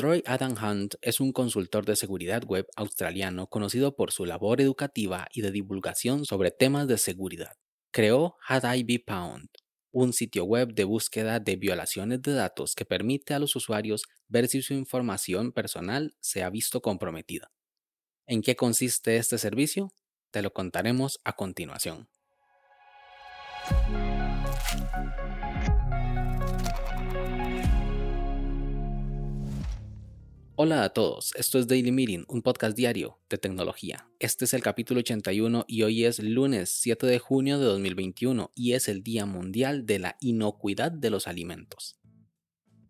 Troy Adam Hunt es un consultor de seguridad web australiano conocido por su labor educativa y de divulgación sobre temas de seguridad. Creó Had I Be Pound, un sitio web de búsqueda de violaciones de datos que permite a los usuarios ver si su información personal se ha visto comprometida. ¿En qué consiste este servicio? Te lo contaremos a continuación. Hola a todos, esto es Daily Meeting, un podcast diario de tecnología. Este es el capítulo 81 y hoy es lunes 7 de junio de 2021 y es el Día Mundial de la Inocuidad de los Alimentos,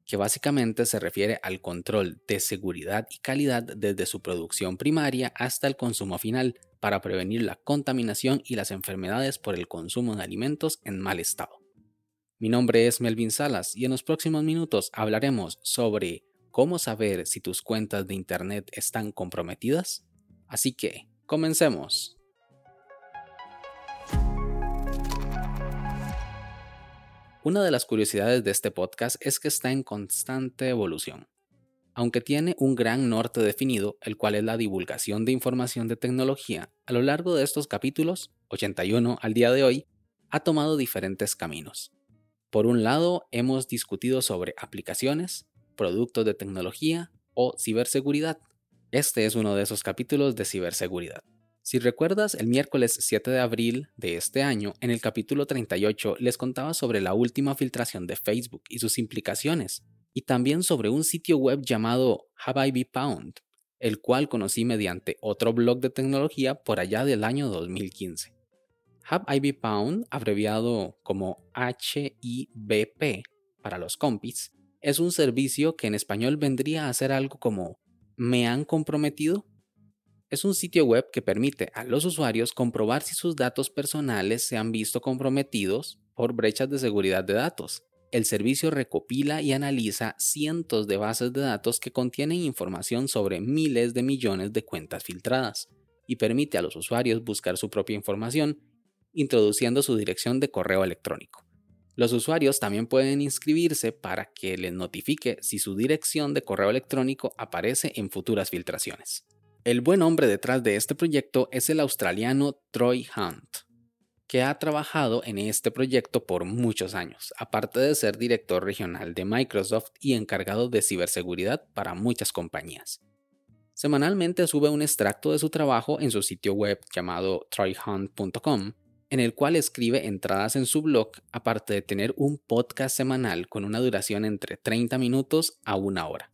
que básicamente se refiere al control de seguridad y calidad desde su producción primaria hasta el consumo final para prevenir la contaminación y las enfermedades por el consumo de alimentos en mal estado. Mi nombre es Melvin Salas y en los próximos minutos hablaremos sobre cómo saber si tus cuentas de Internet están comprometidas? Así que, comencemos. Una de las curiosidades de este podcast es que está en constante evolución. Aunque tiene un gran norte definido, el cual es la divulgación de información de tecnología, a lo largo de estos capítulos, 81 al día de hoy, ha tomado diferentes caminos. Por un lado, hemos discutido sobre aplicaciones, productos de tecnología o ciberseguridad. Este es uno de esos capítulos de ciberseguridad. Si recuerdas, el miércoles 7 de abril de este año, en el capítulo 38, les contaba sobre la última filtración de Facebook y sus implicaciones, y también sobre un sitio web llamado Have Pound, el cual conocí mediante otro blog de tecnología por allá del año 2015. Have I Pound, abreviado como HIBP para los compis, es un servicio que en español vendría a ser algo como ¿me han comprometido? Es un sitio web que permite a los usuarios comprobar si sus datos personales se han visto comprometidos por brechas de seguridad de datos. El servicio recopila y analiza cientos de bases de datos que contienen información sobre miles de millones de cuentas filtradas y permite a los usuarios buscar su propia información introduciendo su dirección de correo electrónico. Los usuarios también pueden inscribirse para que les notifique si su dirección de correo electrónico aparece en futuras filtraciones. El buen hombre detrás de este proyecto es el australiano Troy Hunt, que ha trabajado en este proyecto por muchos años, aparte de ser director regional de Microsoft y encargado de ciberseguridad para muchas compañías. Semanalmente sube un extracto de su trabajo en su sitio web llamado troyhunt.com en el cual escribe entradas en su blog, aparte de tener un podcast semanal con una duración entre 30 minutos a una hora.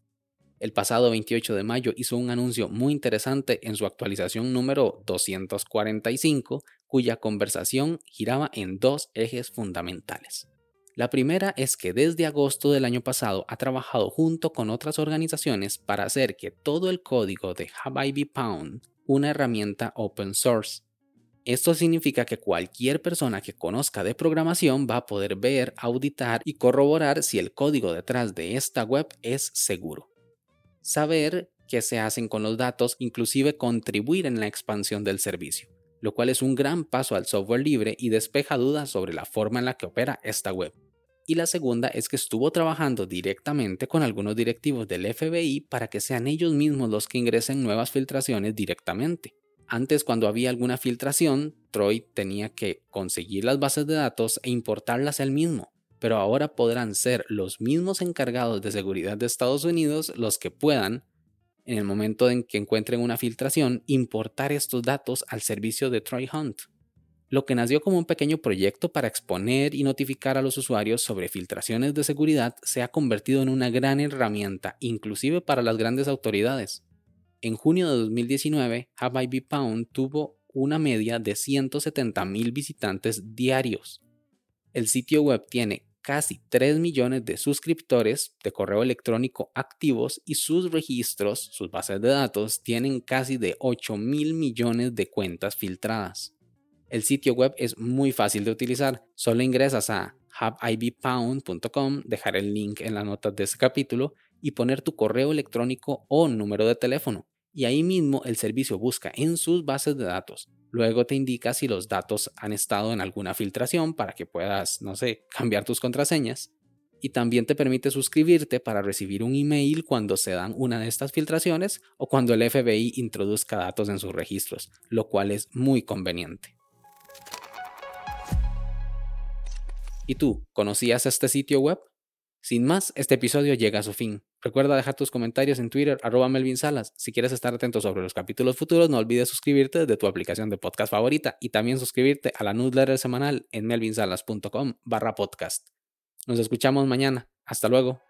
El pasado 28 de mayo hizo un anuncio muy interesante en su actualización número 245, cuya conversación giraba en dos ejes fundamentales. La primera es que desde agosto del año pasado ha trabajado junto con otras organizaciones para hacer que todo el código de Have I Be Pound, una herramienta open source, esto significa que cualquier persona que conozca de programación va a poder ver, auditar y corroborar si el código detrás de esta web es seguro. Saber qué se hacen con los datos, inclusive contribuir en la expansión del servicio, lo cual es un gran paso al software libre y despeja dudas sobre la forma en la que opera esta web. Y la segunda es que estuvo trabajando directamente con algunos directivos del FBI para que sean ellos mismos los que ingresen nuevas filtraciones directamente. Antes, cuando había alguna filtración, Troy tenía que conseguir las bases de datos e importarlas él mismo, pero ahora podrán ser los mismos encargados de seguridad de Estados Unidos los que puedan, en el momento en que encuentren una filtración, importar estos datos al servicio de Troy Hunt. Lo que nació como un pequeño proyecto para exponer y notificar a los usuarios sobre filtraciones de seguridad se ha convertido en una gran herramienta, inclusive para las grandes autoridades. En junio de 2019, Have tuvo una media de 170.000 visitantes diarios. El sitio web tiene casi 3 millones de suscriptores de correo electrónico activos y sus registros, sus bases de datos, tienen casi de 8 mil millones de cuentas filtradas. El sitio web es muy fácil de utilizar, solo ingresas a haveibpound.com, dejar el link en la nota de este capítulo y poner tu correo electrónico o número de teléfono y ahí mismo el servicio busca en sus bases de datos. Luego te indica si los datos han estado en alguna filtración para que puedas, no sé, cambiar tus contraseñas. y también te permite suscribirte para recibir un email cuando se dan una de estas filtraciones o cuando el FBI introduzca datos en sus registros, lo cual es muy conveniente. ¿Y tú, conocías este sitio web? Sin más, este episodio llega a su fin. Recuerda dejar tus comentarios en Twitter, arroba Melvin Salas. Si quieres estar atento sobre los capítulos futuros, no olvides suscribirte desde tu aplicación de podcast favorita y también suscribirte a la newsletter semanal en melvinsalas.com barra podcast. Nos escuchamos mañana. Hasta luego.